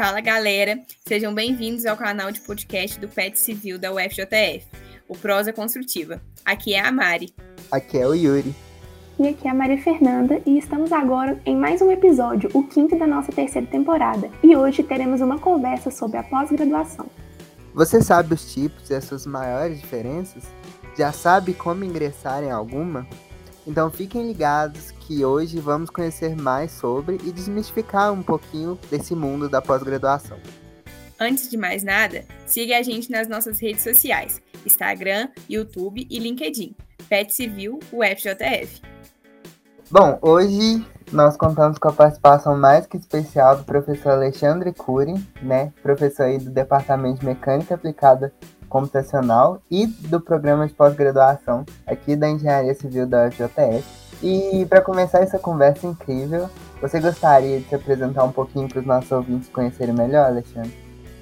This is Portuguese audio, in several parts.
Fala galera, sejam bem-vindos ao canal de podcast do PET Civil da UFJF, o Prosa Construtiva. Aqui é a Mari. Aqui é o Yuri. E aqui é a Maria Fernanda e estamos agora em mais um episódio, o quinto da nossa terceira temporada. E hoje teremos uma conversa sobre a pós-graduação. Você sabe os tipos e as suas maiores diferenças? Já sabe como ingressar em alguma? Então fiquem ligados que hoje vamos conhecer mais sobre e desmistificar um pouquinho desse mundo da pós-graduação. Antes de mais nada, siga a gente nas nossas redes sociais: Instagram, YouTube e LinkedIn. Pet Civil UFJF. Bom, hoje nós contamos com a participação mais que especial do professor Alexandre Cury, né, professor aí do Departamento de Mecânica Aplicada Computacional e do programa de pós-graduação aqui da Engenharia Civil da UFJF. E para começar essa conversa incrível, você gostaria de se apresentar um pouquinho para os nossos ouvintes conhecerem melhor, Alexandre?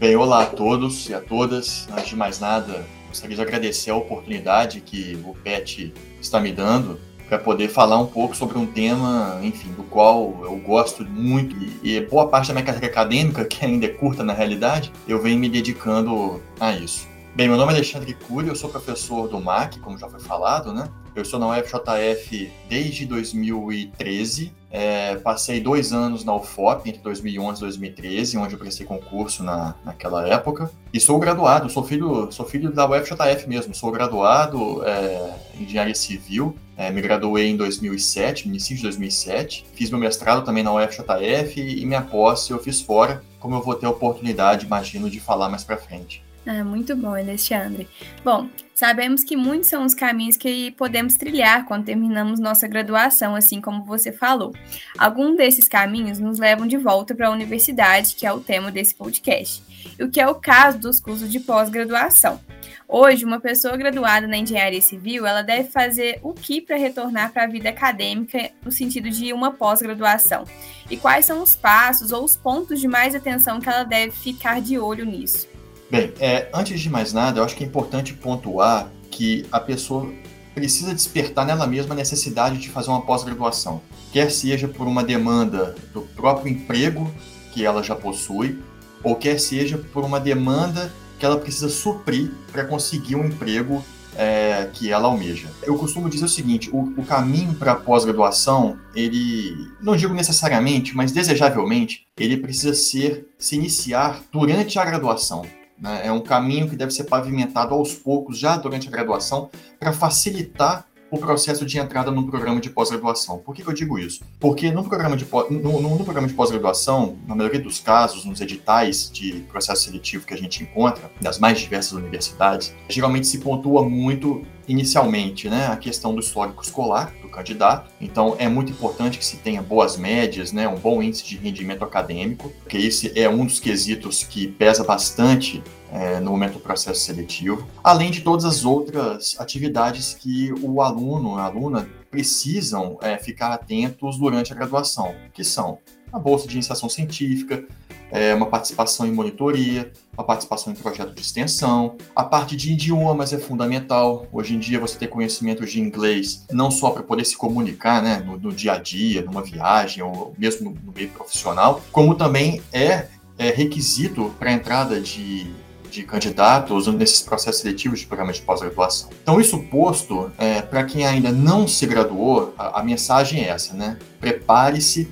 Bem, olá a todos e a todas. Antes de mais nada, gostaria de agradecer a oportunidade que o PET está me dando para poder falar um pouco sobre um tema, enfim, do qual eu gosto muito e boa parte da minha carreira acadêmica, que ainda é curta na realidade, eu venho me dedicando a isso. Bem, meu nome é Alexandre Cury, eu sou professor do MAC, como já foi falado, né? Eu estou na UFJF desde 2013. É, passei dois anos na UFOP, entre 2011 e 2013, onde eu prestei concurso na, naquela época. E sou graduado, sou filho, sou filho da UFJF mesmo. Sou graduado é, em engenharia civil. É, me graduei em 2007, no início de 2007. Fiz meu mestrado também na UFJF e minha posse eu fiz fora, como eu vou ter a oportunidade, imagino, de falar mais para frente. Ah, muito bom, Alexandre. Bom, sabemos que muitos são os caminhos que podemos trilhar quando terminamos nossa graduação, assim como você falou. Alguns desses caminhos nos levam de volta para a universidade, que é o tema desse podcast, e o que é o caso dos cursos de pós-graduação. Hoje, uma pessoa graduada na engenharia civil, ela deve fazer o que para retornar para a vida acadêmica no sentido de uma pós-graduação? E quais são os passos ou os pontos de mais atenção que ela deve ficar de olho nisso? Bem, é, antes de mais nada, eu acho que é importante pontuar que a pessoa precisa despertar nela mesma a necessidade de fazer uma pós-graduação, quer seja por uma demanda do próprio emprego que ela já possui, ou quer seja por uma demanda que ela precisa suprir para conseguir um emprego é, que ela almeja. Eu costumo dizer o seguinte: o, o caminho para a pós-graduação, ele, não digo necessariamente, mas desejavelmente, ele precisa ser se iniciar durante a graduação. Né? É um caminho que deve ser pavimentado aos poucos, já durante a graduação, para facilitar o processo de entrada no programa de pós-graduação. Por que, que, eu digo isso? Porque no programa de, no, no, no programa de pós-graduação, na maioria dos casos, nos editais de processo seletivo que a gente encontra, das mais diversas universidades, geralmente se pontua muito inicialmente né, a questão do histórico escolar do candidato. Então, é muito importante que se tenha boas médias, né, um bom índice de rendimento acadêmico, porque esse é um dos quesitos que pesa bastante é, no momento do processo seletivo, além de todas as outras atividades que o aluno, a aluna, precisam é, ficar atentos durante a graduação, que são a bolsa de iniciação científica, é, uma participação em monitoria, uma participação em projeto de extensão. A parte de idiomas é fundamental. Hoje em dia, você ter conhecimento de inglês, não só para poder se comunicar né, no, no, dia a dia, numa viagem, ou mesmo no, no meio profissional, como também é, é requisito para a entrada de de candidatos nesses processos seletivos de programas de pós-graduação. Então, isso posto, é, para quem ainda não se graduou, a, a mensagem é essa, né? Prepare-se,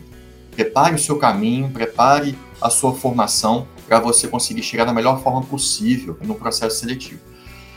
prepare o seu caminho, prepare a sua formação para você conseguir chegar da melhor forma possível no processo seletivo.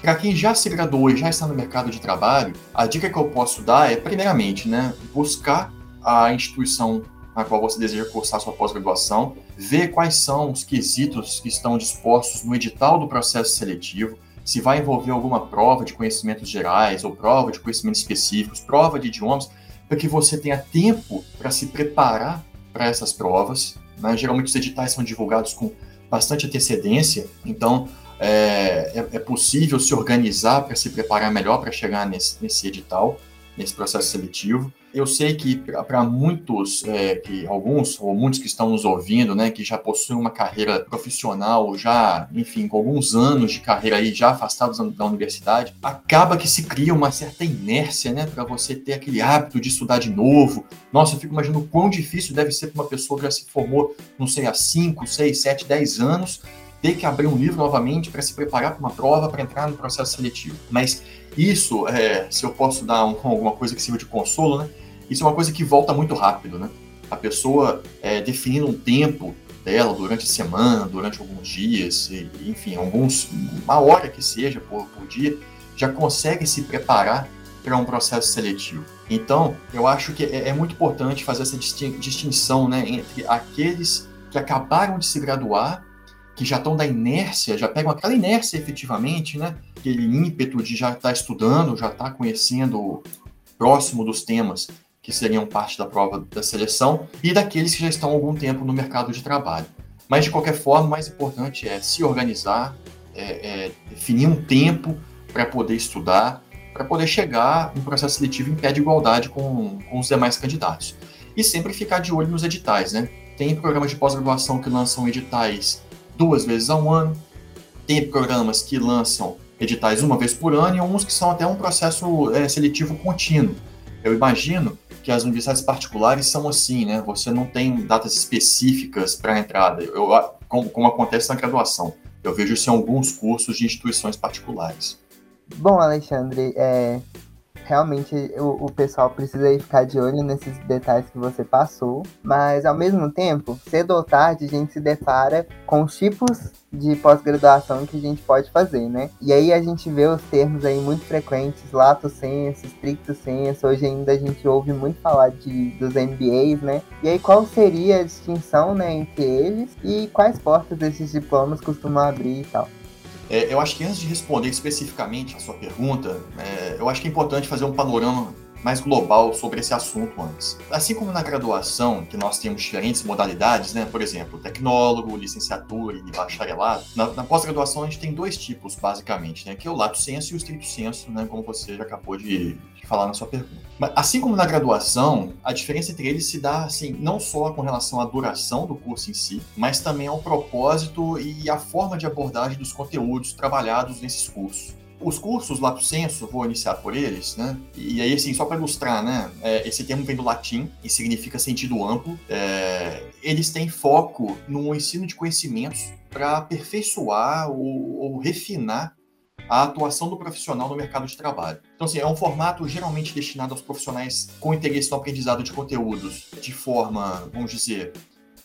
Para quem já se graduou e já está no mercado de trabalho, a dica que eu posso dar é, primeiramente, né, buscar a instituição na qual você deseja cursar sua pós-graduação, ver quais são os quesitos que estão dispostos no edital do processo seletivo, se vai envolver alguma prova de conhecimentos gerais ou prova de conhecimentos específicos, prova de idiomas, para que você tenha tempo para se preparar para essas provas. Né? Geralmente os editais são divulgados com bastante antecedência, então é, é, é possível se organizar para se preparar melhor para chegar nesse, nesse edital. Nesse processo seletivo. Eu sei que para muitos, é, que alguns ou muitos que estão nos ouvindo, né, que já possuem uma carreira profissional, já, enfim, com alguns anos de carreira aí já afastados da universidade, acaba que se cria uma certa inércia, né, para você ter aquele hábito de estudar de novo. Nossa, eu fico imaginando quão difícil deve ser para uma pessoa que já se formou, não sei, há 5, 6, 7, 10 anos, ter que abrir um livro novamente para se preparar para uma prova, para entrar no processo seletivo. Mas isso, é, se eu posso dar um, alguma coisa que sirva de consolo, né? Isso é uma coisa que volta muito rápido, né? A pessoa é, definindo um tempo dela durante a semana, durante alguns dias, e, enfim, alguns, uma hora que seja por, por dia, já consegue se preparar para um processo seletivo. Então, eu acho que é, é muito importante fazer essa distinção né, entre aqueles que acabaram de se graduar que já estão da inércia, já pegam aquela inércia efetivamente, né? Aquele ímpeto de já estar tá estudando, já estar tá conhecendo próximo dos temas que seriam parte da prova da seleção, e daqueles que já estão há algum tempo no mercado de trabalho. Mas, de qualquer forma, o mais importante é se organizar, é, é definir um tempo para poder estudar, para poder chegar no processo seletivo em pé de igualdade com, com os demais candidatos. E sempre ficar de olho nos editais, né? Tem programas de pós-graduação que lançam editais duas vezes ao ano. Tem programas que lançam editais uma vez por ano e uns que são até um processo é, seletivo contínuo. Eu imagino que as universidades particulares são assim, né? Você não tem datas específicas para a entrada, eu, como, como acontece na graduação. Eu vejo isso em alguns cursos de instituições particulares. Bom, Alexandre, é, realmente o, o pessoal precisa ficar de olho nesses detalhes que você passou, mas ao mesmo tempo, cedo ou tarde, a gente se depara com os tipos de pós-graduação que a gente pode fazer, né? E aí a gente vê os termos aí muito frequentes, lato senso, stricto senso, hoje ainda a gente ouve muito falar de, dos MBAs, né? E aí qual seria a distinção, né, entre eles e quais portas esses diplomas costumam abrir e tal? É, eu acho que antes de responder especificamente a sua pergunta, é, eu acho que é importante fazer um panorama mais global sobre esse assunto antes. Assim como na graduação, que nós temos diferentes modalidades, né? por exemplo, tecnólogo, licenciatura e bacharelado, na, na pós-graduação a gente tem dois tipos, basicamente, né? que é o lato senso e o estrito senso, né? como você já acabou de, de falar na sua pergunta. Mas, assim como na graduação, a diferença entre eles se dá assim, não só com relação à duração do curso em si, mas também ao propósito e à forma de abordagem dos conteúdos trabalhados nesses cursos. Os cursos Lato Senso, vou iniciar por eles, né? E aí, assim, só para ilustrar, né? É, esse termo vem do latim e significa sentido amplo. É, eles têm foco no ensino de conhecimentos para aperfeiçoar ou, ou refinar a atuação do profissional no mercado de trabalho. Então, assim, é um formato geralmente destinado aos profissionais com interesse no aprendizado de conteúdos de forma, vamos dizer,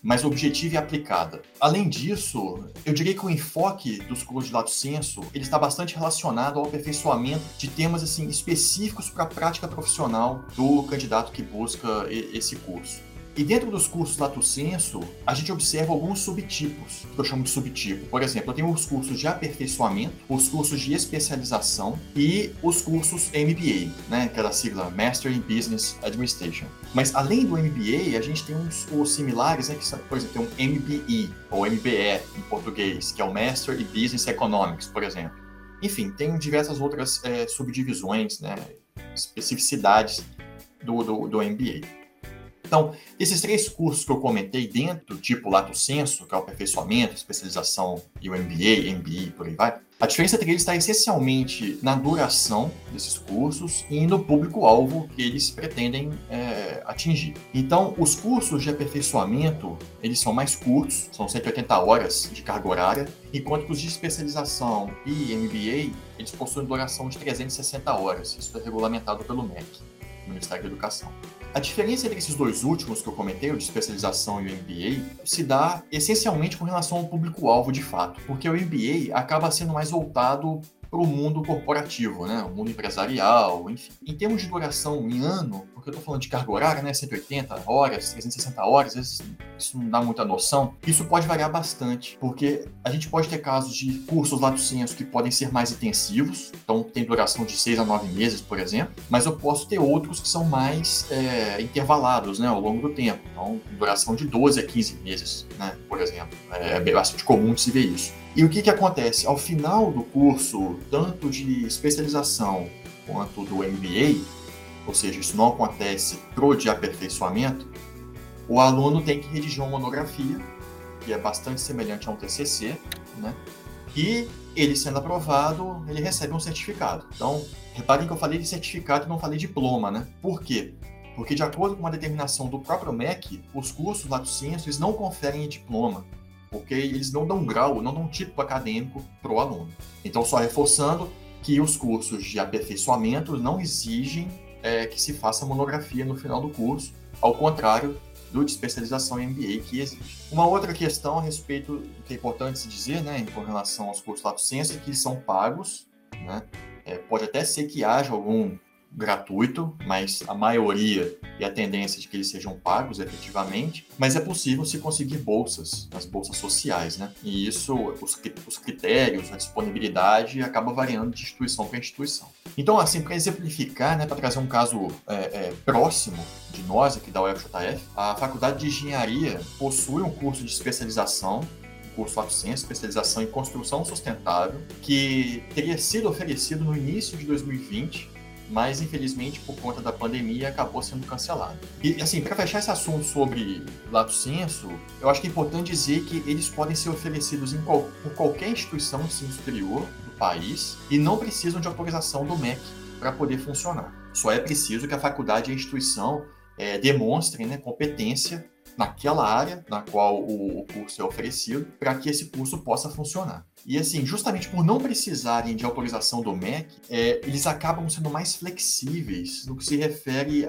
mais objetiva e aplicada. Além disso, eu diria que o enfoque dos cursos de lato senso ele está bastante relacionado ao aperfeiçoamento de temas assim específicos para a prática profissional do candidato que busca esse curso. E dentro dos cursos Lato Senso, a gente observa alguns subtipos, que eu chamo de subtipo. Por exemplo, eu tenho os cursos de aperfeiçoamento, os cursos de especialização e os cursos MBA, né, que é a sigla Master in Business Administration. Mas além do MBA, a gente tem uns os similares, né, que por exemplo, tem um MBE, ou MBE em português, que é o Master in Business Economics, por exemplo. Enfim, tem diversas outras é, subdivisões, né, especificidades do, do, do MBA. Então, esses três cursos que eu comentei dentro, tipo Lato Senso, que é o aperfeiçoamento, especialização e o MBA, MBE, por aí vai, a diferença entre eles está essencialmente na duração desses cursos e no público-alvo que eles pretendem é, atingir. Então, os cursos de aperfeiçoamento, eles são mais curtos, são 180 horas de carga horária, enquanto os de especialização e MBA, eles possuem duração de 360 horas. Isso é regulamentado pelo MEC, Ministério da Educação. A diferença entre esses dois últimos que eu comentei, o de especialização e o MBA, se dá essencialmente com relação ao público-alvo de fato, porque o MBA acaba sendo mais voltado para o mundo corporativo, né? o mundo empresarial, enfim. Em termos de duração em ano, porque eu estou falando de carga horária, né? 180 horas, 360 horas, às vezes isso não dá muita noção. Isso pode variar bastante, porque a gente pode ter casos de cursos lato senso que podem ser mais intensivos, então tem duração de 6 a 9 meses, por exemplo, mas eu posso ter outros que são mais é, intervalados, né? Ao longo do tempo, então duração de 12 a 15 meses, né? Por exemplo. É, é bastante comum de se ver isso. E o que, que acontece? Ao final do curso, tanto de especialização quanto do MBA, ou seja, isso não acontece pro de aperfeiçoamento, o aluno tem que redigir uma monografia, que é bastante semelhante a um TCC, né? E ele sendo aprovado, ele recebe um certificado. Então, reparem que eu falei de certificado e não falei diploma, né? Por quê? Porque de acordo com uma determinação do próprio MEC, os cursos Lato Senso, eles não conferem diploma, porque eles não dão grau, não dão título acadêmico para o aluno. Então, só reforçando que os cursos de aperfeiçoamento não exigem é, que se faça monografia no final do curso, ao contrário do de especialização em MBA que existe. Uma outra questão a respeito que é importante se dizer, né, com relação aos cursos Lato Senso, é que são pagos, né, é, pode até ser que haja algum gratuito, mas a maioria e a tendência de que eles sejam pagos efetivamente, mas é possível se conseguir bolsas, as bolsas sociais, né? E isso, os, os critérios, a disponibilidade acaba variando de instituição para instituição. Então, assim, para exemplificar, né, para trazer um caso é, é, próximo de nós aqui da UFJF, a Faculdade de Engenharia possui um curso de especialização curso AppSense, especialização em construção sustentável, que teria sido oferecido no início de 2020 mas infelizmente por conta da pandemia acabou sendo cancelado. E assim, para fechar esse assunto sobre lato senso, eu acho que é importante dizer que eles podem ser oferecidos qual, por qualquer instituição de ensino superior do país e não precisam de autorização do MEC para poder funcionar. Só é preciso que a faculdade e a instituição é, demonstrem né, competência naquela área na qual o, curso é oferecido, para que esse curso possa funcionar. E assim, justamente por não precisarem de autorização do MEC, é, eles acabam sendo mais flexíveis no que se refere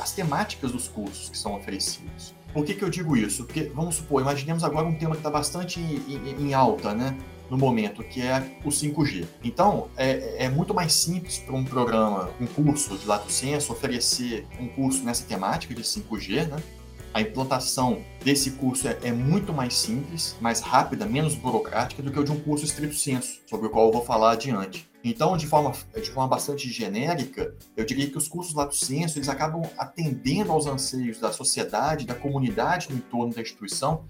às temáticas dos cursos que são oferecidos. Por que, que eu digo isso? Porque, vamos supor, imaginemos agora um tema que está bastante em, em, em alta, né? no momento, que é o 5G. Então, é, é muito mais simples para um programa, um curso de Lato Senso, oferecer um curso nessa temática de 5G, né? A implantação desse curso é, é, muito mais simples, mais rápida, menos burocrática do que o de um curso estrito senso, sobre o qual eu vou falar adiante. Então, de forma, de forma bastante genérica, eu diria que os cursos lato senso eles acabam atendendo aos anseios da sociedade, da comunidade no entorno da instituição,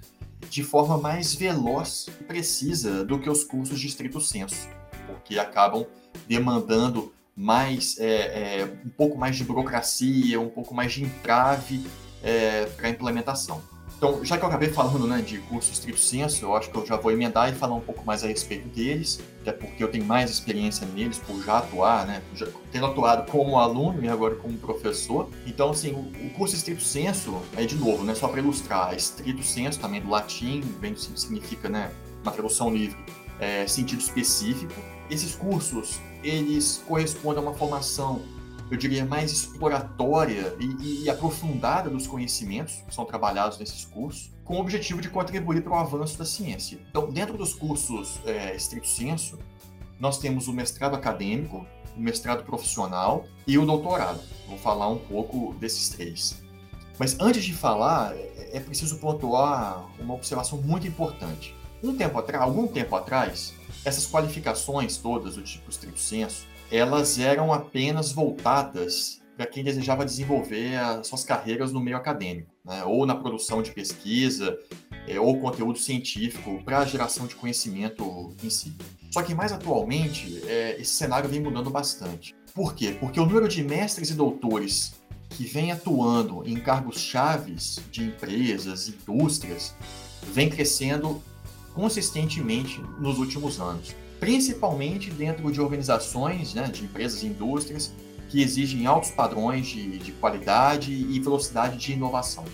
de forma mais veloz e precisa do que os cursos de estrito senso, porque acabam demandando mais é, é, um pouco mais de burocracia, um pouco mais de entrave é, para implementação. Então, já que eu acabei falando né, de curso estrito senso, eu acho que eu já vou emendar e falar um pouco mais a respeito deles, até porque eu tenho mais experiência neles por já atuar, né, já, tendo atuado como aluno e agora como professor. Então, assim, o, o curso estrito senso, é de novo, né, só para ilustrar, estrito senso também do latim, vem significa né, uma tradução livre, é, sentido específico. Esses cursos, eles correspondem a uma formação eu diria, mais exploratória e, e, aprofundada dos conhecimentos que são trabalhados nesses cursos, com o objetivo de contribuir para o avanço da ciência. Então, dentro dos cursos é, estrito senso, nós temos o mestrado acadêmico, o mestrado profissional e o doutorado. Vou falar um pouco desses três. Mas antes de falar, é, é preciso pontuar uma observação muito importante. Um tempo atrás, algum tempo atrás, essas qualificações todas do tipo estrito senso elas eram apenas voltadas para quem desejava desenvolver as suas carreiras no meio acadêmico, né? ou na produção de pesquisa, é, ou conteúdo científico para a geração de conhecimento em si. Só que mais atualmente, é, esse cenário vem mudando bastante. Por quê? Porque o número de mestres e doutores que vem atuando em cargos chaves de empresas, indústrias, vem crescendo consistentemente nos últimos anos principalmente dentro de organizações, né, de empresas e indústrias que exigem altos padrões de, de qualidade e velocidade de inovação.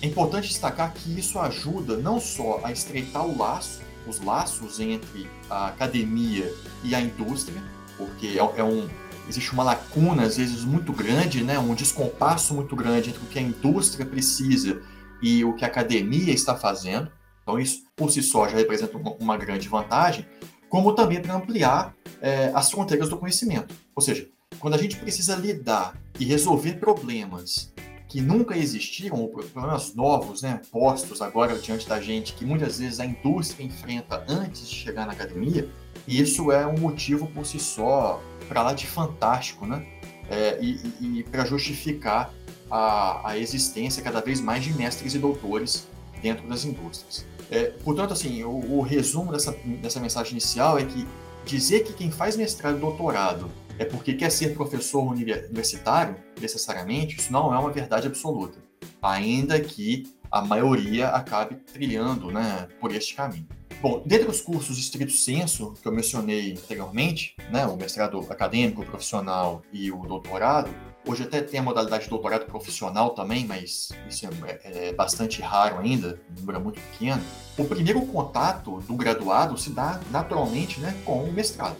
É importante destacar que isso ajuda não só a estreitar o laço, os laços entre a academia e a indústria, porque é, é um, existe uma lacuna, às vezes, muito grande, né, um descompasso muito grande entre o que a indústria precisa e o que a academia está fazendo. Então, isso por si só já representa uma, uma grande vantagem, como também para ampliar é, as fronteiras do conhecimento. Ou seja, quando a gente precisa lidar e resolver problemas que nunca existiram, ou problemas novos, né, postos agora diante da gente, que muitas vezes a indústria enfrenta antes de chegar na academia, isso é um motivo por si só para lá de fantástico, né? É, e, e para justificar a, a existência cada vez mais de mestres e doutores dentro das indústrias. É, portanto, assim, o, o, resumo dessa, dessa mensagem inicial é que dizer que quem faz mestrado e doutorado é porque quer ser professor universitário, necessariamente, isso não é uma verdade absoluta. Ainda que a maioria acabe trilhando né, por este caminho. Bom, dentre os cursos de estrito senso que eu mencionei anteriormente, né, o mestrado acadêmico, profissional e o doutorado, hoje até tem a modalidade de doutorado profissional também, mas isso é, é bastante raro ainda, número muito pequeno. O primeiro contato do graduado se dá naturalmente né, com o mestrado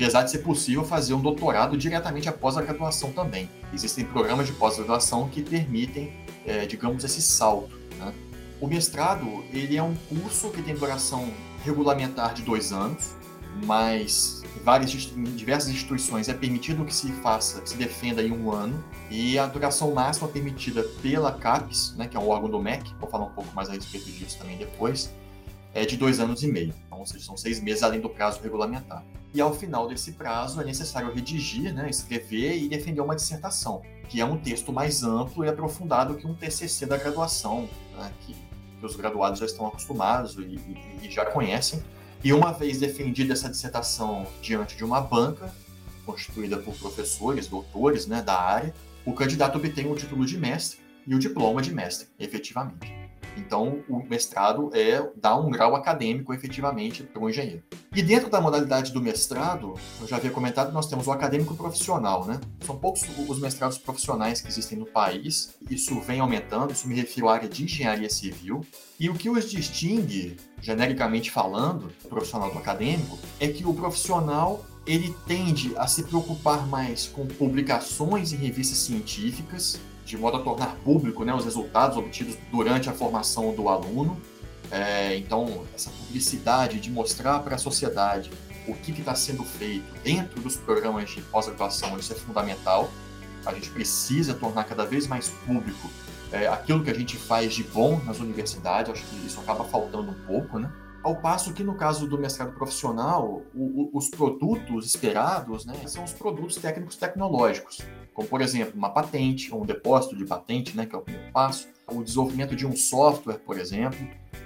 apesar de ser possível fazer um doutorado diretamente após a graduação também. Existem programas de pós-graduação que permitem, é, digamos, esse salto. Né? O mestrado ele é um curso que tem duração regulamentar de dois anos, mas várias, diversas instituições é permitido que se faça, que se defenda em um ano, e a duração máxima permitida pela CAPES, né, que é um órgão do MEC, vou falar um pouco mais a respeito disso também depois, é de dois anos e meio, então, ou seja, são seis meses além do prazo regulamentar. E ao final desse prazo é necessário redigir, né, escrever e defender uma dissertação, que é um texto mais amplo e aprofundado que um TCC da graduação, né, que, que, os graduados já estão acostumados e, e, e já conhecem. E uma vez defendida essa dissertação diante de uma banca, constituída por professores, doutores né, da área, o candidato obtém o título de mestre e o diploma de mestre, efetivamente. Então, o mestrado é dar um grau acadêmico efetivamente para o engenheiro. E dentro da modalidade do mestrado, eu já havia comentado, nós temos o acadêmico profissional, né? São poucos os mestrados profissionais que existem no país, isso vem aumentando, isso me refiro à área de engenharia civil. E o que os distingue, genericamente falando, o profissional do acadêmico, é que o profissional ele tende a se preocupar mais com publicações em revistas científicas, de modo a tornar público né, os resultados obtidos durante a formação do aluno. É, então, essa publicidade de mostrar para a sociedade o que está sendo feito dentro dos programas de pós-graduação, isso é fundamental. A gente precisa tornar cada vez mais público é, aquilo que a gente faz de bom nas universidades, acho que isso acaba faltando um pouco, né? Ao passo que no caso do mestrado profissional, o, o, os produtos esperados né, são os produtos técnicos tecnológicos, como por exemplo uma patente, ou um depósito de patente, né, que é o primeiro passo, o desenvolvimento de um software, por exemplo.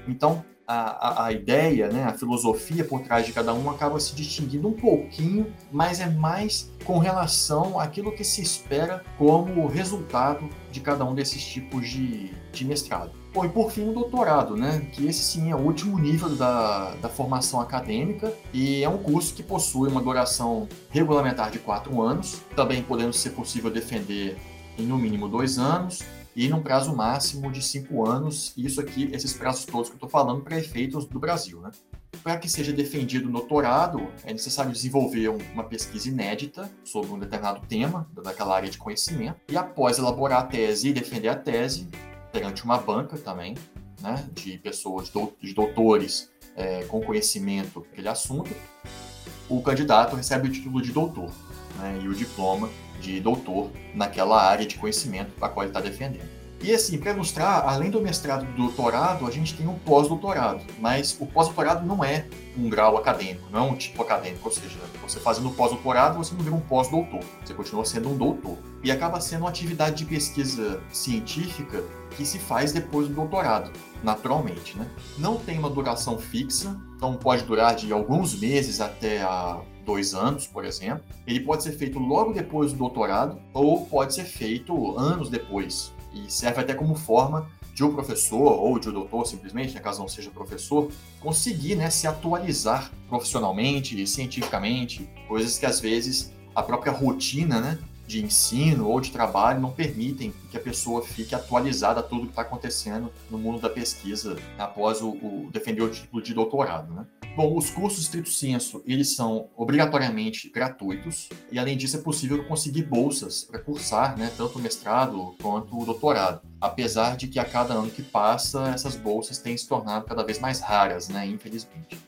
Então, a, a, a, ideia, né, a filosofia por trás de cada um acaba se distinguindo um pouquinho, mas é mais com relação àquilo que se espera como resultado de cada um desses tipos de, de mestrado. Bom, e por fim, o doutorado, né? Que esse sim é o último nível da, da formação acadêmica e é um curso que possui uma duração regulamentar de quatro anos, também podendo ser possível defender em no mínimo dois anos e num prazo máximo de cinco anos. Isso aqui, esses prazos todos que eu estou falando, para efeitos do Brasil, né? Para que seja defendido o doutorado, é necessário desenvolver uma pesquisa inédita sobre um determinado tema, daquela área de conhecimento, e após elaborar a tese e defender a tese, perante uma banca também, né, de pessoas, de doutores é, com conhecimento daquele assunto, o candidato recebe o título de doutor né, e o diploma de doutor naquela área de conhecimento a qual ele está defendendo. E assim, para ilustrar, além do mestrado e do doutorado, a gente tem um pós-doutorado. Mas o pós-doutorado não é um grau acadêmico, não é um tipo acadêmico. Ou seja, você fazendo pós-doutorado, você não vira um pós-doutor. Você continua sendo um doutor. E acaba sendo uma atividade de pesquisa científica que se faz depois do doutorado, naturalmente. Né? Não tem uma duração fixa, então pode durar de alguns meses até a dois anos, por exemplo. Ele pode ser feito logo depois do doutorado ou pode ser feito anos depois. E serve até como forma de um professor ou de um doutor, simplesmente, né, caso não seja professor, conseguir né, se atualizar profissionalmente, cientificamente, coisas que às vezes a própria rotina né, de ensino ou de trabalho não permitem que a pessoa fique atualizada a tudo que está acontecendo no mundo da pesquisa após o, o, defender o título de doutorado. Né? Bom, os cursos estrito senso, eles são obrigatoriamente gratuitos e além disso é possível conseguir bolsas para cursar, né, tanto o mestrado quanto o doutorado. Apesar de que a cada ano que passa, essas bolsas têm se tornado cada vez mais raras, né, infelizmente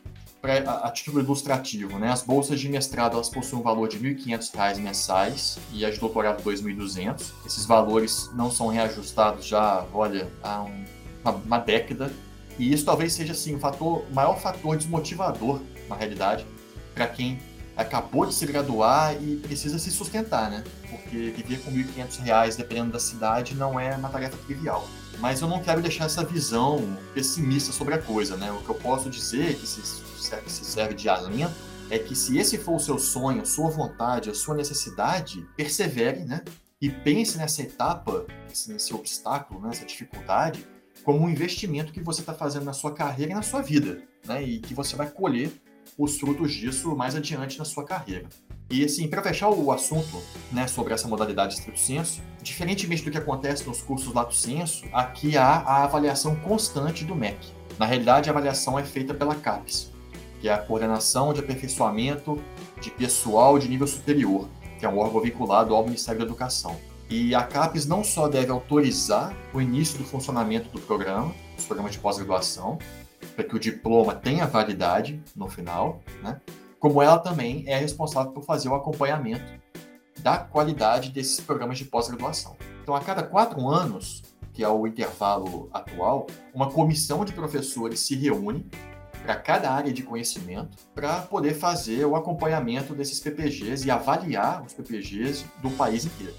a, a, título ilustrativo, né? As bolsas de mestrado elas possuem um valor de R$ 1.500 mensais e as de doutorado R$ 2.200. Esses valores não são reajustados já, olha, há um, uma, uma, década. E isso talvez seja assim o fator, maior fator desmotivador, na realidade, para quem acabou de se graduar e precisa se sustentar, né? Porque viver com R$ 1.500, dependendo da cidade, não é uma tarefa trivial. Mas eu não quero deixar essa visão pessimista sobre a coisa, né? O que eu posso dizer é que se serve, se serve de alento, é que se esse for o seu sonho, a sua vontade, a sua necessidade, persevere, né? E pense nessa etapa, nesse obstáculo, nessa dificuldade, como um investimento que você está fazendo na sua carreira e na sua vida, né? E que você vai colher os frutos disso mais adiante na sua carreira. E assim, para fechar o assunto né, sobre essa modalidade de estrito senso, diferentemente do que acontece nos cursos lato senso, aqui há a avaliação constante do MEC. Na realidade, a avaliação é feita pela CAPES, que é a Coordenação de Aperfeiçoamento de Pessoal de Nível Superior, que é um órgão vinculado ao Ministério da Educação. E a CAPES não só deve autorizar o início do funcionamento do programa, dos programas de pós-graduação, para que o diploma tenha validade no final, né? como ela também é responsável por fazer o acompanhamento da qualidade desses programas de pós-graduação. Então, a cada quatro anos, que é o intervalo atual, uma comissão de professores se reúne para cada área de conhecimento para poder fazer o acompanhamento desses PPGs e avaliar os PPGs do país inteiro.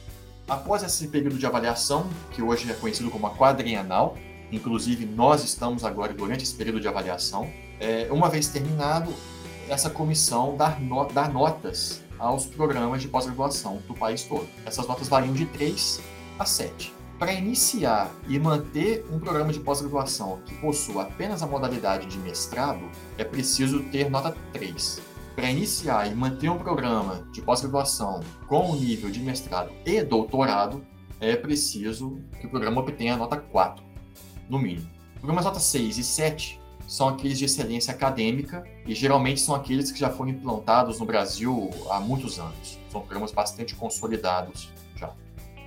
Após esse período de avaliação, que hoje é conhecido como a quadrienal, inclusive nós estamos agora durante esse período de avaliação, é, uma vez terminado, essa comissão dar, no, notas aos programas de pós-graduação do país todo. Essas notas variam de 3 a 7. Para iniciar e manter um programa de pós-graduação que possua apenas a modalidade de mestrado, é preciso ter nota 3. Para iniciar e manter um programa de pós-graduação com o nível de mestrado e doutorado, é preciso que o programa obtenha nota 4, no mínimo. Programas nota 6 e 7 são aqueles de excelência acadêmica e geralmente são aqueles que já foram implantados no Brasil há muitos anos. São programas bastante consolidados.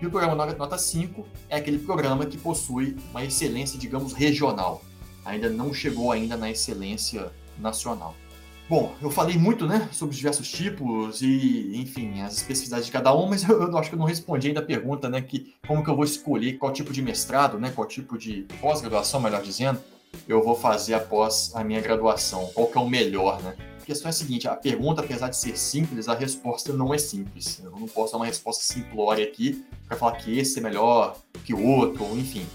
E o programa Nota 5 é aquele programa que possui uma excelência, digamos, regional. Ainda não chegou ainda na excelência nacional. Bom, eu falei muito, né, sobre os diversos tipos e, enfim, as especificidades de cada um, mas eu, eu, acho que eu não respondi ainda a pergunta, né, que como que eu vou escolher qual tipo de mestrado, né, qual tipo de pós-graduação, melhor dizendo, eu vou fazer após a minha graduação? Qual que é o melhor, né? A questão é a seguinte, a pergunta, apesar de ser simples, a resposta não é simples. Eu não posso dar uma resposta simplória aqui para falar que esse é melhor que o outro, enfim.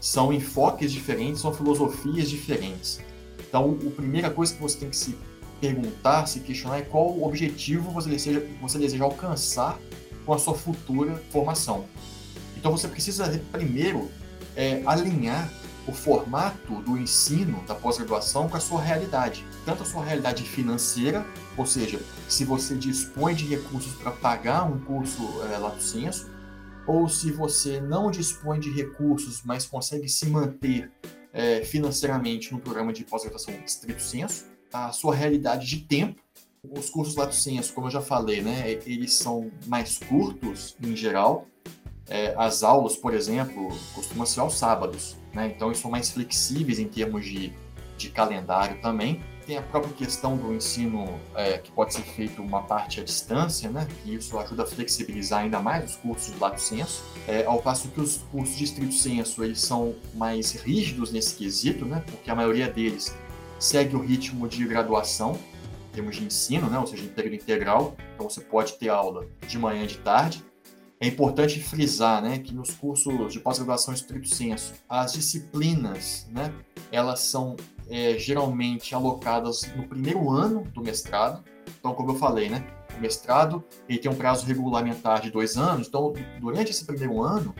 São enfoques diferentes, são filosofias diferentes. Então, a primeira coisa que você tem que se perguntar, se questionar é qual o objetivo você deseja, você deseja alcançar com a sua futura formação. Então, você precisa primeiro é, alinhar o formato do ensino da pós-graduação com a sua realidade. Tanto a sua realidade financeira, ou seja, se você dispõe de recursos para pagar um curso é, lato senso, ou se você não dispõe de recursos, mas consegue se manter é, financeiramente no programa de pós-graduação estrito senso, a sua realidade de tempo. Os cursos lato senso, como eu já falei, né, eles são mais curtos em geral, é, as aulas, por exemplo, costumam ser aos sábados, né? então eles são mais flexíveis em termos de, de calendário também. Tem a própria questão do ensino é, que pode ser feito uma parte à distância, né? que isso ajuda a flexibilizar ainda mais os cursos de lato senso, é, ao passo que os cursos de estrito senso eles são mais rígidos nesse quesito, né? porque a maioria deles segue o ritmo de graduação, em termos de ensino, né? ou seja, em período integral, então você pode ter aula de manhã e de tarde, é importante frisar né, que nos cursos de pós-graduação estrito senso, as disciplinas, né, elas são é, geralmente alocadas no primeiro ano do mestrado. Então, como eu falei, né, o mestrado ele tem um prazo regulamentar de dois anos. Então, durante esse primeiro ano,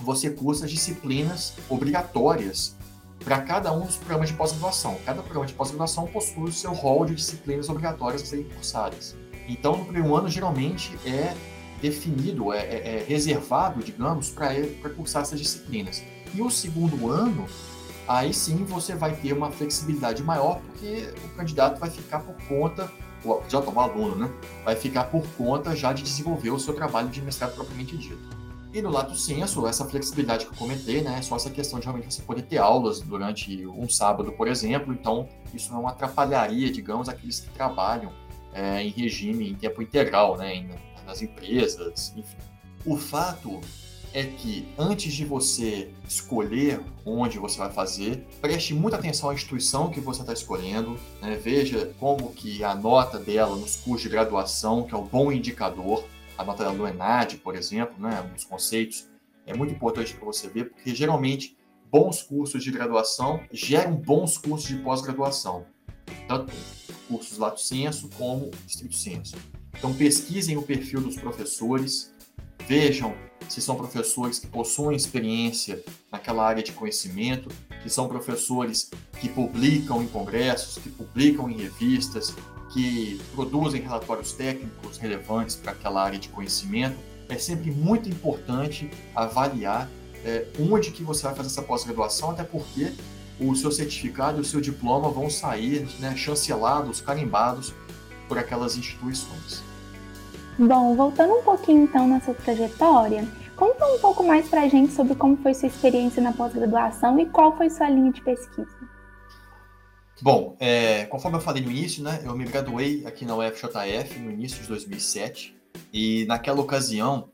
você cursa as disciplinas obrigatórias para cada um dos programas de pós-graduação. Cada programa de pós-graduação possui o seu rol de disciplinas obrigatórias a serem cursadas. Então, no primeiro ano, geralmente, é definido, é, é, é reservado, digamos, para cursar essas disciplinas. E o segundo ano, aí sim você vai ter uma flexibilidade maior, porque o candidato vai ficar por conta, já o aluno, né? Vai ficar por conta já de desenvolver o seu trabalho de mestrado propriamente dito. E no lato senso, essa flexibilidade que eu comentei, né, é só essa questão de realmente você poder ter aulas durante um sábado, por exemplo, então isso não atrapalharia, digamos, aqueles que trabalham é, em regime em tempo integral, né, nas empresas, enfim. O fato é que antes de você escolher onde você vai fazer, preste muita atenção à instituição que você está escolhendo, né? veja como que a nota dela nos cursos de graduação, que é um bom indicador, a nota do ENAD, por exemplo, né? os conceitos, é muito importante para você ver, porque geralmente bons cursos de graduação geram bons cursos de pós-graduação. tanto cursos lato senso como estrito senso. Então pesquisem o perfil dos professores, vejam se são professores que possuem experiência naquela área de conhecimento, que são professores que publicam em congressos, que publicam em revistas, que produzem relatórios técnicos relevantes para aquela área de conhecimento. É sempre muito importante avaliar é, onde que você vai fazer essa pós-graduação, até porque o seu certificado e o seu diploma vão sair né, chancelados, carimbados por aquelas instituições. Bom, voltando um pouquinho então na sua trajetória, conta um pouco mais para a gente sobre como foi sua experiência na pós-graduação e qual foi sua linha de pesquisa. Bom, é, conforme eu falei no início, né, eu me graduei aqui na UFJF no início de 2007 e naquela ocasião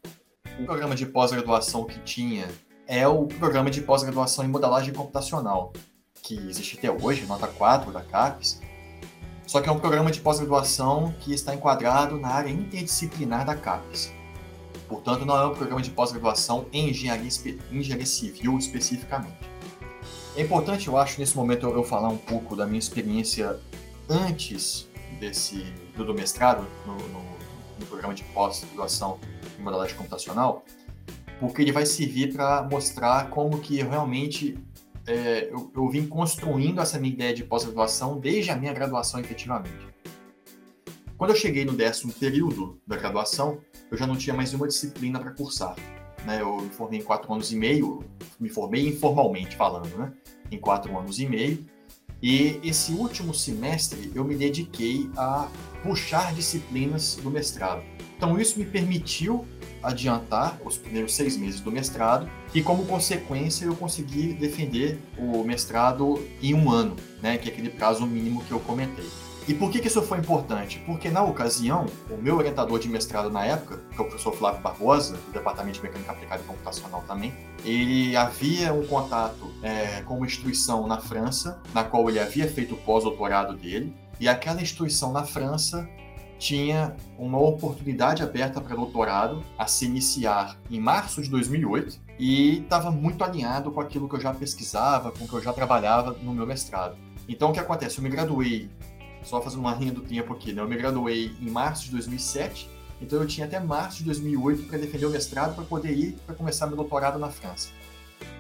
o programa de pós-graduação que tinha é o programa de pós-graduação em modelagem computacional, que existe até hoje, nota 4 da CAPES, só que é um programa de pós-graduação que está enquadrado na área interdisciplinar da CAPES. Portanto, não é um programa de pós-graduação em engenharia, engenharia, civil especificamente. É importante, eu acho, nesse momento eu, falar um pouco da minha experiência antes desse do, do mestrado no, no, no programa de pós-graduação em modelagem computacional, porque ele vai servir para mostrar como que realmente é, eu, eu, vim construindo essa minha ideia de pós-graduação desde a minha graduação efetivamente. Quando eu cheguei no décimo período da graduação, eu já não tinha mais nenhuma disciplina para cursar. Né? Eu me formei em quatro anos e meio, me formei informalmente falando, né? em quatro anos e meio, e esse último semestre eu me dediquei a puxar disciplinas do mestrado. Então isso me permitiu adiantar os primeiros seis meses do mestrado e, como consequência, eu consegui defender o mestrado em um ano, né, que é aquele prazo mínimo que eu comentei. E por que, que isso foi importante? Porque, na ocasião, o meu orientador de mestrado na época, que é o professor Flávio Barbosa, do Departamento de Mecânica Aplicada e Computacional também, ele havia um contato é, com uma instituição na França, na qual ele havia feito o pós-doutorado dele, e aquela instituição na França tinha uma oportunidade aberta para doutorado a se iniciar em março de 2008 e estava muito alinhado com aquilo que eu já pesquisava, com o que eu já trabalhava no meu mestrado. Então, o que acontece? Eu me graduei, só fazendo uma linha do tempo aqui, né? eu me graduei em março de 2007, então eu tinha até março de 2008 para defender o mestrado para poder ir para começar meu doutorado na França.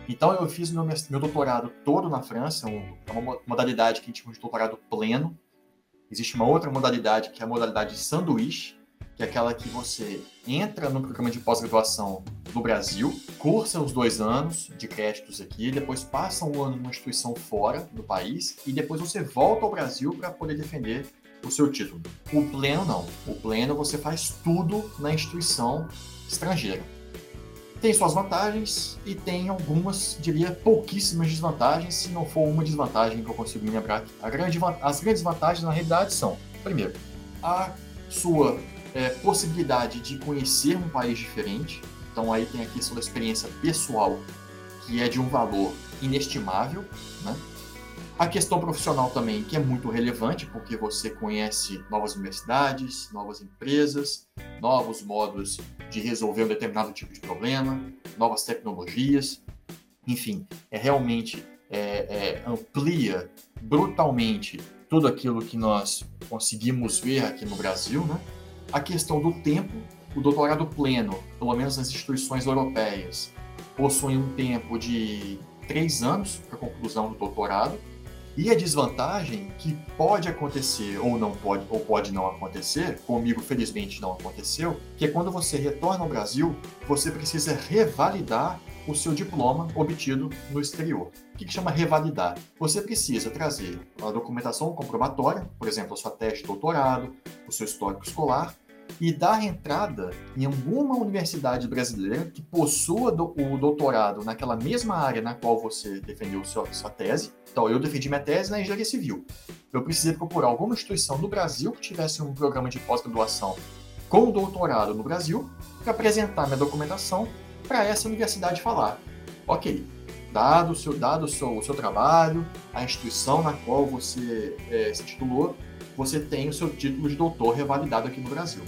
Então eu fiz meu, meu doutorado todo na França, uma modalidade que a gente chama de doutorado pleno, Existe uma outra modalidade, que é a modalidade sanduíche, que é aquela que você entra no programa de pós-graduação no Brasil, cursa os dois anos de créditos aqui, depois passa um ano numa instituição fora do país e depois você volta ao Brasil para poder defender o seu título. O pleno não. O pleno você faz tudo na instituição estrangeira tem suas vantagens e tem algumas, diria, pouquíssimas desvantagens, se não for uma desvantagem que eu consigo me lembrar. Grande, as grandes vantagens, na realidade, são, primeiro, a sua é, possibilidade de conhecer um país diferente. Então, aí tem a questão da experiência pessoal, que é de um valor inestimável, né? A questão profissional também, que é muito relevante, porque você conhece novas universidades, novas empresas, novos modos de resolver um determinado tipo de problema, novas tecnologias. Enfim, é realmente é, é, amplia brutalmente tudo aquilo que nós conseguimos ver aqui no Brasil. Né? A questão do tempo, o doutorado pleno, pelo menos nas instituições europeias, possui um tempo de três anos para conclusão do doutorado e a desvantagem que pode acontecer ou não pode ou pode não acontecer, comigo felizmente não aconteceu, que é quando você retorna ao Brasil, você precisa revalidar o seu diploma obtido no exterior. O que, que chama revalidar? Você precisa trazer a documentação comprobatória, por exemplo, a sua tese de doutorado, o seu histórico escolar, e dar entrada em alguma universidade brasileira que possua do, o doutorado naquela mesma área na qual você defendeu sua, sua tese. Então, eu defendi minha tese na engenharia civil. Eu precisei procurar alguma instituição do Brasil que tivesse um programa de pós-graduação com doutorado no Brasil para apresentar minha documentação para essa universidade falar. Ok, dado o seu, dado seu, o seu trabalho, a instituição na qual você é, se titulou, você tem o seu título de doutor revalidado aqui no Brasil.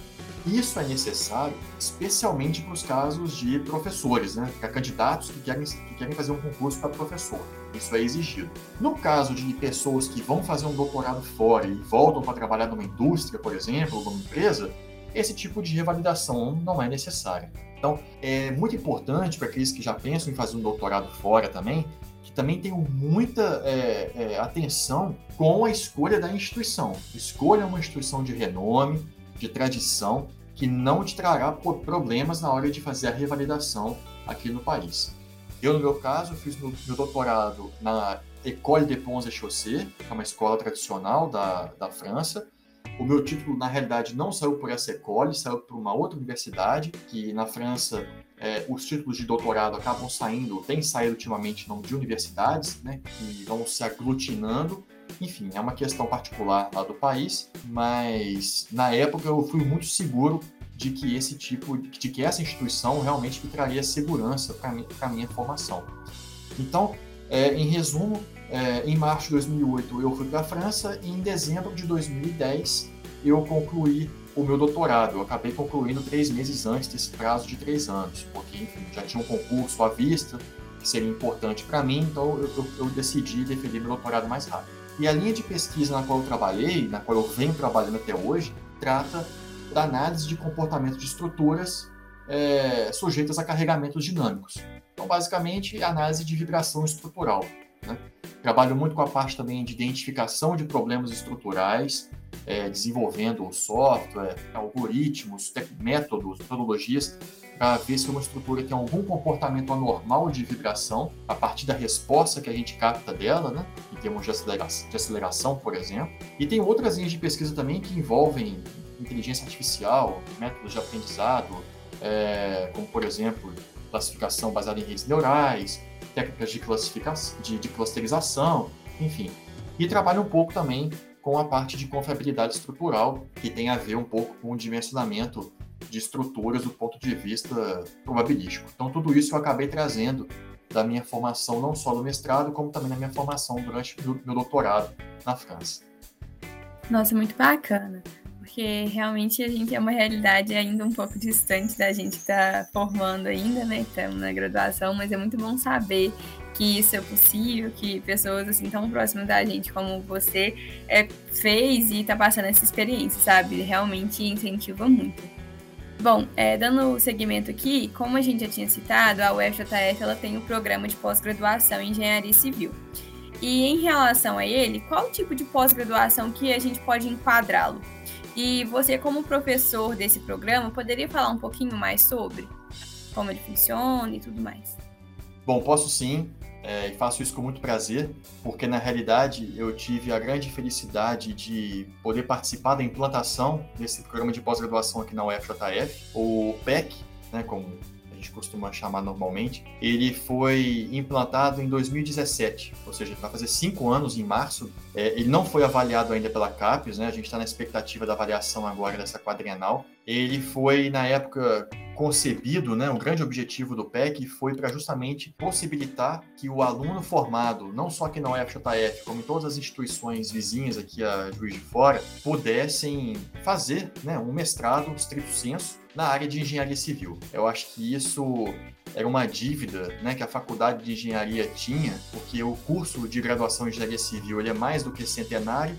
Isso é necessário, especialmente para os casos de professores, né? Para candidatos que querem, que querem fazer um concurso para professor. Isso é exigido. No caso de pessoas que vão fazer um doutorado fora e voltam para trabalhar numa indústria, por exemplo, ou numa empresa, esse tipo de revalidação não é necessária. Então, é muito importante para aqueles que já pensam em fazer um doutorado fora também, que também tenham muita é, é, atenção com a escolha da instituição. Escolha uma instituição de renome, de tradição, que não te trará problemas na hora de fazer a revalidação aqui no país. Eu, no meu caso, fiz meu, meu doutorado na École des Ponts et Chaussées, que é uma escola tradicional da, da França, o meu título, na realidade, não saiu por essa école, saiu por uma outra universidade, que na França é, os títulos de doutorado acabam saindo, tem saído ultimamente nome de universidades, né, que vão se aglutinando. Enfim, é uma questão particular lá do país, mas na época eu fui muito seguro de que esse tipo, de que essa instituição realmente me traria segurança para a minha formação. Então, é, em resumo, é, em março de 2008 eu fui para a França e em dezembro de 2010 eu concluí o meu doutorado. Eu acabei concluindo três meses antes desse prazo de três anos, porque enfim, já tinha um concurso à vista que seria importante para mim, então eu, eu, eu, decidi defender meu doutorado mais rápido. E a linha de pesquisa na qual eu trabalhei, na qual eu venho trabalhando até hoje, trata da análise de comportamento de estruturas é, sujeitas a carregamentos dinâmicos. Então, basicamente, análise de vibração estrutural. Né? Trabalho muito com a parte também de identificação de problemas estruturais, é, desenvolvendo software, algoritmos, métodos, metodologias para ver se uma estrutura tem algum comportamento anormal de vibração a partir da resposta que a gente capta dela, né? em termos de aceleração, de aceleração, por exemplo. E tem outras linhas de pesquisa também que envolvem inteligência artificial, métodos de aprendizado, é, como por exemplo classificação baseada em redes neurais, técnicas de, classificação, de, de clusterização, enfim. E trabalha um pouco também com a parte de confiabilidade estrutural, que tem a ver um pouco com o dimensionamento de estruturas do ponto de vista probabilístico. Então, tudo isso eu acabei trazendo da minha formação, não só no mestrado, como também na minha formação durante meu, meu doutorado na França. Nossa, muito bacana porque realmente a gente é uma realidade ainda um pouco distante da gente estar tá formando ainda, né? Estamos na graduação, mas é muito bom saber que isso é possível, que pessoas assim tão próximas da gente como você é, fez e está passando essa experiência, sabe? Realmente incentiva muito. Bom, é, dando seguimento aqui, como a gente já tinha citado, a UFJF ela tem o programa de pós-graduação em Engenharia Civil. E em relação a ele, qual tipo de pós-graduação que a gente pode enquadrá-lo? E você, como professor desse programa, poderia falar um pouquinho mais sobre como ele funciona e tudo mais? Bom, posso sim, é, e faço isso com muito prazer, porque na realidade eu tive a grande felicidade de poder participar da implantação desse programa de pós-graduação aqui na UFJF, o PEC, né, como gente costuma chamar normalmente, ele foi implantado em 2017, ou seja, vai fazer cinco anos em março. É, ele não foi avaliado ainda pela CAPES, né? A gente está na expectativa da avaliação agora dessa quadrienal. Ele foi, na época, concebido, né, um grande objetivo do PEC foi para justamente possibilitar que o aluno formado, não só aqui na UFJF, como em todas as instituições vizinhas aqui a Juiz de Fora, pudessem fazer né, um mestrado, estrito senso, na área de engenharia civil. Eu acho que isso era uma dívida né, que a faculdade de engenharia tinha, porque o curso de graduação em engenharia civil ele é mais do que centenário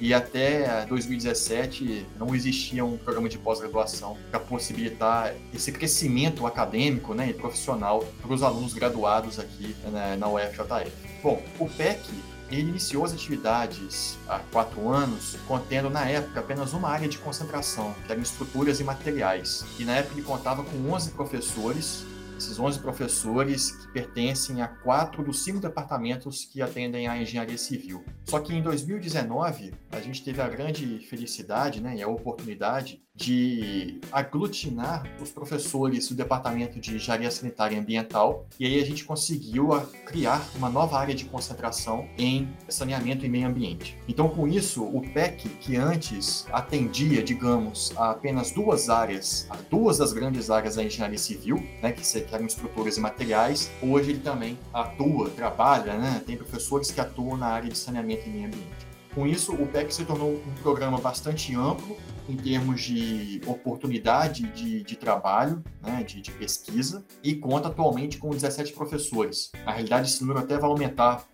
e até 2017 não existia um programa de pós-graduação para possibilitar esse crescimento acadêmico né, e profissional para os alunos graduados aqui né, na UFJF. Bom, o PEC ele iniciou as atividades há quatro anos, contendo na época apenas uma área de concentração, que eram estruturas e materiais. E na época ele contava com 11 professores esses 11 professores que pertencem a quatro dos cinco departamentos que atendem à engenharia civil. Só que em 2019, a gente teve a grande felicidade né, e a oportunidade de aglutinar os professores do departamento de engenharia sanitária e ambiental, e aí a gente conseguiu criar uma nova área de concentração em saneamento e meio ambiente. Então, com isso, o PEC, que antes atendia, digamos, a apenas duas áreas, a duas das grandes áreas da engenharia civil, né, que eram estruturas e materiais, hoje ele também atua, trabalha, né? tem professores que atuam na área de saneamento e meio ambiente. Com isso, o PEC se tornou um programa bastante amplo em termos de oportunidade de, de trabalho, né, de, de, pesquisa, e conta atualmente com 17 professores. Na realidade, esse número até vai aumentar,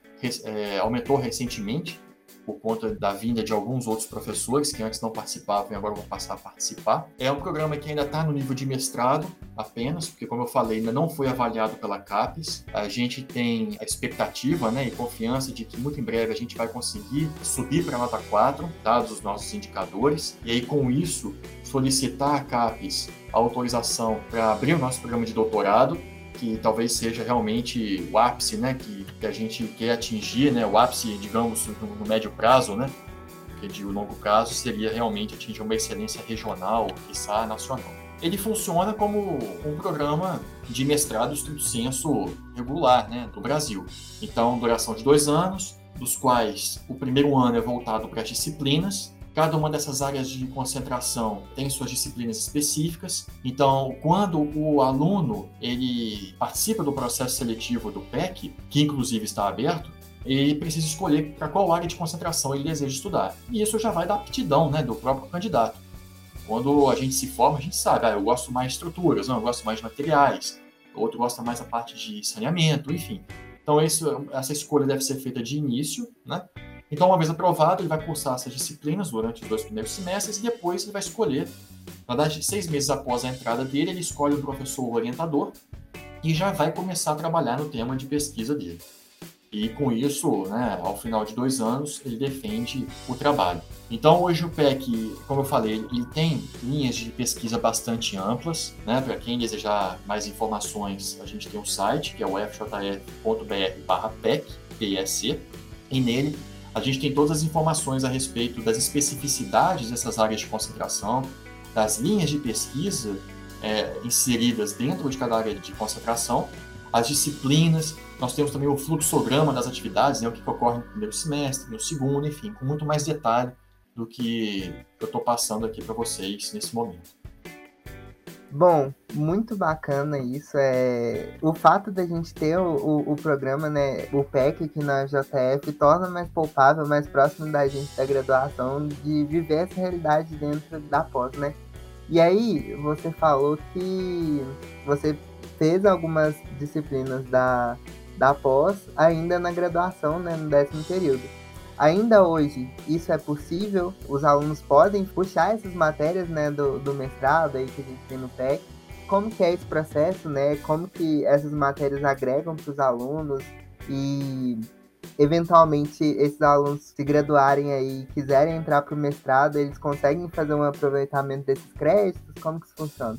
é, aumentou recentemente, por conta da vinda de alguns outros professores que antes não participavam e agora vão passar a participar. É um programa que ainda está no nível de mestrado apenas, porque, como eu falei, ainda não foi avaliado pela CAPES. A gente tem a expectativa né, e confiança de que muito em breve a gente vai conseguir subir para a nota 4, dados os nossos indicadores, e aí com isso solicitar a CAPES a autorização para abrir o nosso programa de doutorado que talvez seja realmente o ápice, né, que, que a gente quer atingir, né, o ápice, digamos, no, no médio prazo, né, porque de longo prazo seria realmente atingir uma excelência regional, quiçá nacional. Ele funciona como um programa de mestrado estrito senso regular, né, do Brasil. Então, duração de dois anos, dos quais o primeiro ano é voltado para as disciplinas, Cada uma dessas áreas de concentração tem suas disciplinas específicas. Então, quando o aluno ele participa do processo seletivo do PEC, que inclusive está aberto, ele precisa escolher para qual área de concentração ele deseja estudar. E isso já vai da aptidão né, do próprio candidato. Quando a gente se forma, a gente sabe, ah, eu gosto mais de estruturas, não, eu gosto mais de materiais, outro gosta mais da parte de saneamento, enfim. Então, isso, essa escolha deve ser feita de início, né? Então, uma vez aprovado, ele vai cursar essas disciplinas durante os dois primeiros semestres e depois ele vai escolher, na verdade, seis meses após a entrada dele, ele escolhe um professor orientador e já vai começar a trabalhar no tema de pesquisa dele. E com isso, né, ao final de dois anos, ele defende o trabalho. Então, hoje o PEC, como eu falei, ele tem linhas de pesquisa bastante amplas. Né? Para quem desejar mais informações, a gente tem um site, que é o fjf.br/pec, PEC, e nele a gente tem todas as informações a respeito das especificidades dessas áreas de concentração, das linhas de pesquisa é, inseridas dentro de cada área de concentração, as disciplinas, nós temos também o fluxograma das atividades, né, o que ocorre no primeiro semestre, no segundo, enfim, com muito mais detalhe do que eu estou passando aqui para vocês nesse momento. Bom, muito bacana isso. É o fato da gente ter o, o, o, programa, né, o PEC aqui na JF torna mais palpável, mais próximo da gente da graduação, de viver essa realidade dentro da pós, né? E aí, você falou que você fez algumas disciplinas da, da pós ainda na graduação, né, no décimo período. Ainda hoje, isso é possível? Os alunos podem puxar essas matérias né, do, do mestrado aí que a gente tem no PEC? Como que é esse processo, né? Como que essas matérias agregam para os alunos e eventualmente esses alunos se graduarem aí quiserem entrar para o mestrado, eles conseguem fazer um aproveitamento desses créditos? Como que isso funciona?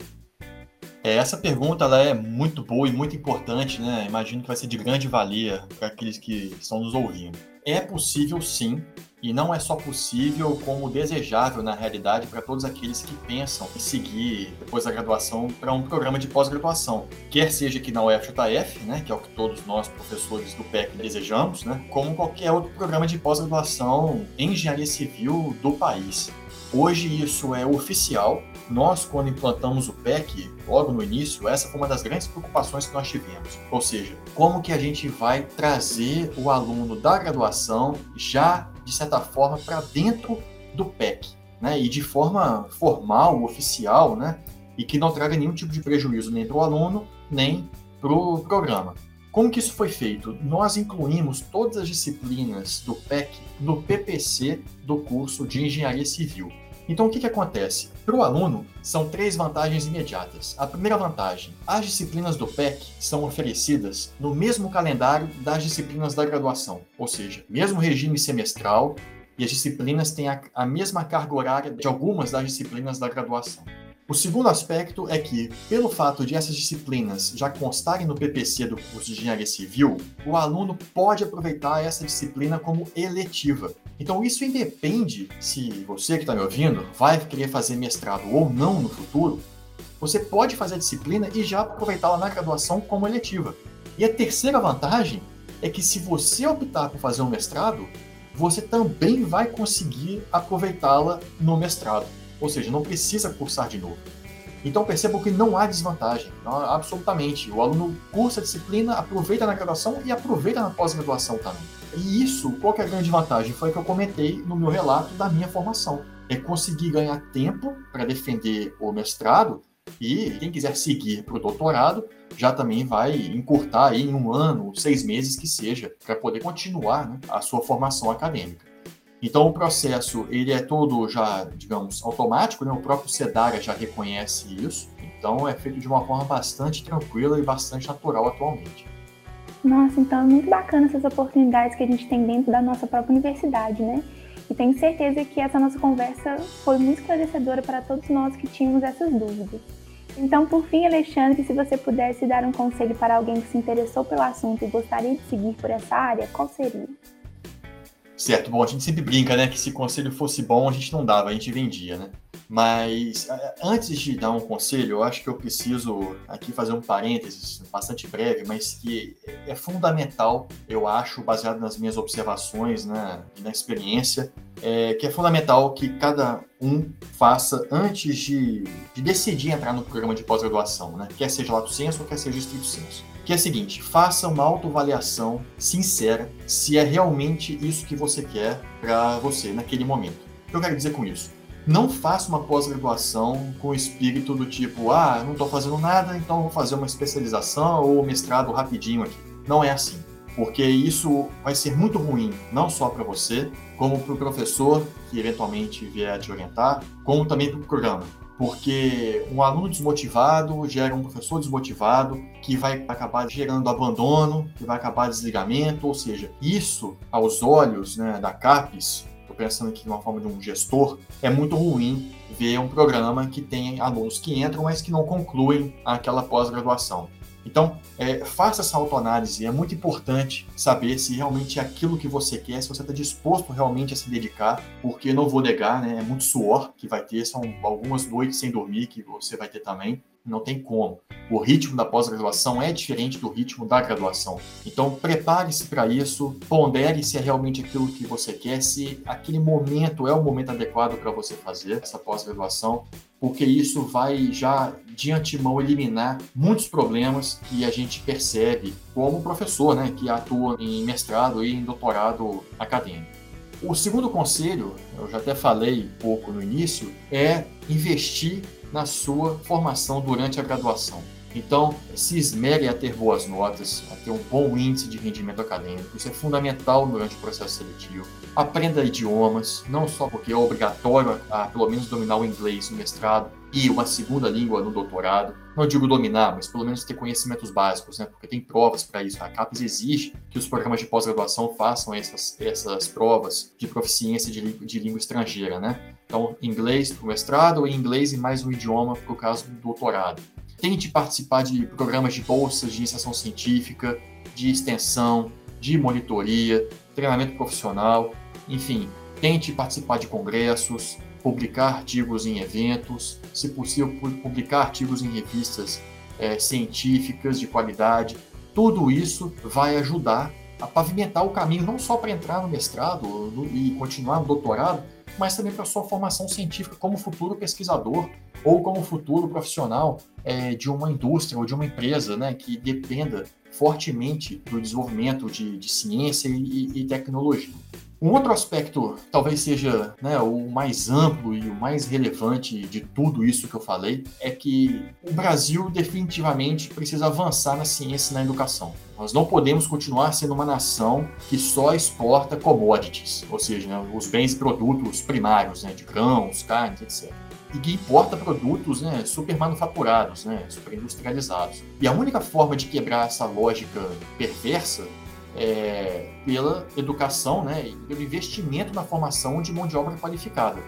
É, essa pergunta ela é muito boa e muito importante, né? Imagino que vai ser de grande valia para aqueles que estão nos ouvindo. É possível sim, e não é só possível, como desejável na realidade para todos aqueles que pensam em seguir depois da graduação para um programa de pós-graduação, quer seja aqui na UFJF, né, que é o que todos nós professores do PEC desejamos, né, como qualquer outro programa de pós-graduação em engenharia civil do país. Hoje isso é oficial. Nós, quando implantamos o PEC, logo no início, essa foi uma das grandes preocupações que nós tivemos. Ou seja, como que a gente vai trazer o aluno da graduação já, de certa forma, para dentro do PEC, né? E de forma formal, oficial, né? E que não traga nenhum tipo de prejuízo nem para o aluno, nem para o programa. Como que isso foi feito? Nós incluímos todas as disciplinas do PEC no PPC do curso de Engenharia Civil. Então, o que, que acontece? Para o aluno, são três vantagens imediatas. A primeira vantagem: as disciplinas do PEC são oferecidas no mesmo calendário das disciplinas da graduação, ou seja, mesmo regime semestral, e as disciplinas têm a, a mesma carga horária de algumas das disciplinas da graduação. O segundo aspecto é que, pelo fato de essas disciplinas já constarem no PPC do curso de Engenharia Civil, o aluno pode aproveitar essa disciplina como eletiva. Então, isso independe se você que está me ouvindo vai querer fazer mestrado ou não no futuro, você pode fazer a disciplina e já aproveitá-la na graduação como eletiva. E a terceira vantagem é que, se você optar por fazer um mestrado, você também vai conseguir aproveitá-la no mestrado ou seja, não precisa cursar de novo. Então percebam que não há desvantagem, não, absolutamente. O aluno cursa a disciplina, aproveita na graduação e aproveita na pós-graduação também. E isso, qual é a grande vantagem? Foi o que eu comentei no meu relato da minha formação. É conseguir ganhar tempo para defender o mestrado e quem quiser seguir para o doutorado já também vai encurtar aí em um ano, seis meses que seja, para poder continuar né, a sua formação acadêmica. Então o processo ele é todo já, digamos, automático, né? o próprio SEDARA já reconhece isso, então é feito de uma forma bastante tranquila e bastante natural atualmente. Nossa, então é muito bacana essas oportunidades que a gente tem dentro da nossa própria universidade, né? E tenho certeza que essa nossa conversa foi muito esclarecedora para todos nós que tínhamos essas dúvidas. Então, por fim, Alexandre, se você pudesse dar um conselho para alguém que se interessou pelo assunto e gostaria de seguir por essa área, qual seria? Certo, bom, a gente sempre brinca, né, que se conselho fosse bom, a gente não dava, a gente vendia, né? Mas antes de dar um conselho, eu acho que eu preciso aqui fazer um parênteses bastante breve, mas que é fundamental, eu acho, baseado nas minhas observações né, e na experiência, é, que é fundamental que cada um faça antes de, de decidir entrar no programa de pós-graduação, né? quer seja lato senso ou quer seja estrito senso. Que é o seguinte, faça uma autoavaliação sincera se é realmente isso que você quer para você naquele momento. O que eu quero dizer com isso? Não faça uma pós-graduação com o espírito do tipo, ah, não estou fazendo nada, então vou fazer uma especialização ou mestrado rapidinho aqui. Não é assim, porque isso vai ser muito ruim, não só para você, como para o professor que eventualmente vier te orientar, como também para o programa. Porque um aluno desmotivado gera um professor desmotivado, que vai acabar gerando abandono, que vai acabar desligamento, ou seja, isso, aos olhos né, da CAPES, estou pensando aqui de uma forma de um gestor, é muito ruim ver um programa que tem alunos que entram, mas que não concluem aquela pós-graduação. Então, é, faça essa autoanálise. É muito importante saber se realmente é aquilo que você quer, se você está disposto realmente a se dedicar, porque não vou negar, né, é muito suor que vai ter, são algumas noites sem dormir que você vai ter também não tem como. O ritmo da pós-graduação é diferente do ritmo da graduação. Então, prepare-se para isso, pondere se é realmente aquilo que você quer, se aquele momento é o momento adequado para você fazer essa pós-graduação, porque isso vai já de antemão eliminar muitos problemas que a gente percebe como professor, né, que atua em mestrado e em doutorado acadêmico. O segundo conselho, eu já até falei um pouco no início, é investir na sua formação durante a graduação. Então, se esmere a ter boas notas, a ter um bom índice de rendimento acadêmico. Isso é fundamental durante o processo seletivo. Aprenda idiomas, não só porque é obrigatório a, a pelo menos dominar o inglês no mestrado e uma segunda língua no doutorado. Não digo dominar, mas pelo menos ter conhecimentos básicos, né? Porque tem provas para isso. A CAPES exige que os programas de pós-graduação façam essas, essas provas de proficiência de, de língua estrangeira, né? Então, inglês para o mestrado e inglês e mais um idioma para o caso do doutorado. Tente participar de programas de bolsas de iniciação científica, de extensão, de monitoria, treinamento profissional, enfim, tente participar de congressos, publicar artigos em eventos, se possível, publicar artigos em revistas é, científicas de qualidade. Tudo isso vai ajudar a pavimentar o caminho não só para entrar no mestrado no, e continuar no doutorado, mas também para sua formação científica como futuro pesquisador ou como futuro profissional é, de uma indústria ou de uma empresa né, que dependa fortemente do desenvolvimento de, de ciência e, e, tecnologia. Um outro aspecto, talvez seja né, o mais amplo e o mais relevante de tudo isso que eu falei, é que o Brasil definitivamente precisa avançar na ciência e na educação. Nós não podemos continuar sendo uma nação que só exporta commodities, ou seja, né, os bens e produtos primários, né, de grãos, carnes, etc e que importa produtos né, super manufaturados, né, super industrializados. E a única forma de quebrar essa lógica perversa é pela educação né, e pelo investimento na formação de mão de obra qualificada,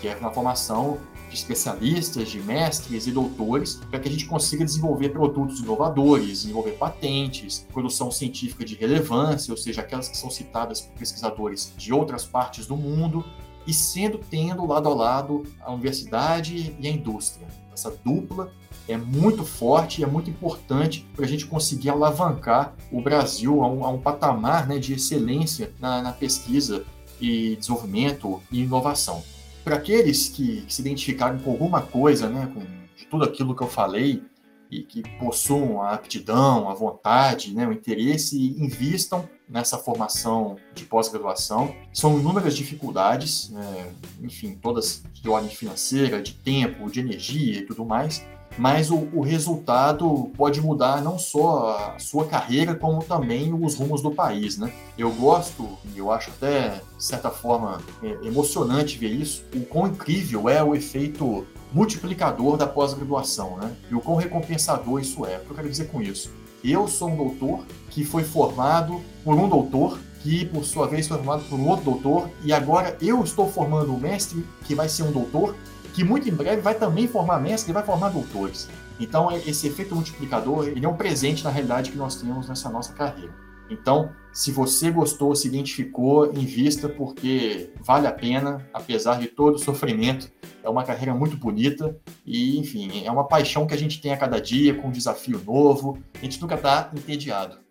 que é na formação de especialistas, de mestres e doutores, para que a gente consiga desenvolver produtos inovadores, desenvolver patentes, produção científica de relevância, ou seja, aquelas que são citadas por pesquisadores de outras partes do mundo, e sendo tendo lado a lado a universidade e a indústria. Essa dupla é muito forte e é muito importante para a gente conseguir alavancar o Brasil a um, a um patamar né, de excelência na, na, pesquisa e desenvolvimento e inovação. Para aqueles que, se identificaram com alguma coisa, né, com tudo aquilo que eu falei, e que possuam a aptidão, a vontade, né, o interesse, invistam nessa formação de pós-graduação. São inúmeras dificuldades, né? enfim, todas de ordem financeira, de tempo, de energia e tudo mais, mas o, o, resultado pode mudar não só a sua carreira, como também os rumos do país, né? Eu gosto, e eu acho até, de certa forma, é, emocionante ver isso, o quão incrível é o efeito multiplicador da pós-graduação, né? E o quão recompensador isso é. O que eu quero dizer com isso? Eu sou um doutor que foi formado por um doutor que, por sua vez, foi formado por um outro doutor, e agora eu estou formando um mestre que vai ser um doutor que muito em breve vai também formar mestres e vai formar doutores. Então, esse efeito multiplicador ele é um presente, na realidade, que nós temos nessa nossa carreira. Então, se você gostou, se identificou, invista, porque vale a pena, apesar de todo o sofrimento. É uma carreira muito bonita e, enfim, é uma paixão que a gente tem a cada dia, com um desafio novo. A gente nunca está entediado.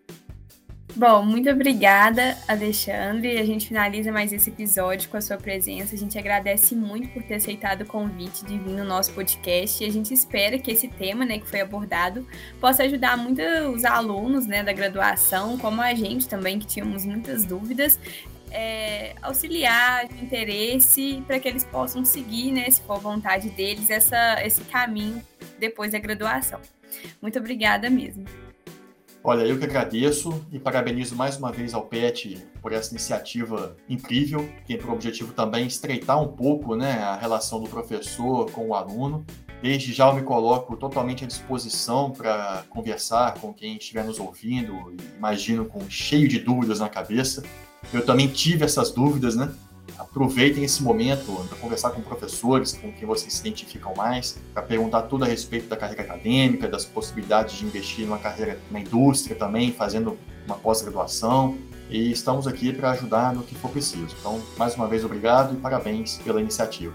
Bom, muito obrigada, Alexandre. A gente finaliza mais esse episódio com a sua presença. A gente agradece muito por ter aceitado o convite de vir no nosso podcast e a gente espera que esse tema, né, que foi abordado, possa ajudar muito os alunos, né, da graduação, como a gente também, que tínhamos muitas dúvidas, é, auxiliar de interesse para que eles possam seguir, né, se for vontade deles, essa, esse caminho depois da graduação. Muito obrigada mesmo. Olha, eu que agradeço e parabenizo mais uma vez ao PET por essa iniciativa incrível, que tem por objetivo também estreitar um pouco né, a relação do professor com o aluno. Desde já eu me coloco totalmente à disposição para conversar com quem estiver nos ouvindo, imagino com cheio de dúvidas na cabeça. Eu também tive essas dúvidas, né? Aproveitem esse momento para conversar com professores com quem vocês se identificam mais, para perguntar tudo a respeito da carreira acadêmica, das possibilidades de investir numa carreira na indústria também, fazendo uma pós-graduação. E estamos aqui para ajudar no que for preciso. Então, mais uma vez, obrigado e parabéns pela iniciativa.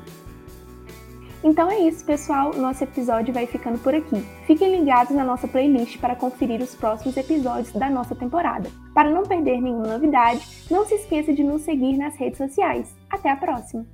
Então é isso, pessoal. Nosso episódio vai ficando por aqui. Fiquem ligados na nossa playlist para conferir os próximos episódios da nossa temporada. Para não perder nenhuma novidade, não se esqueça de nos seguir nas redes sociais. Até a próxima!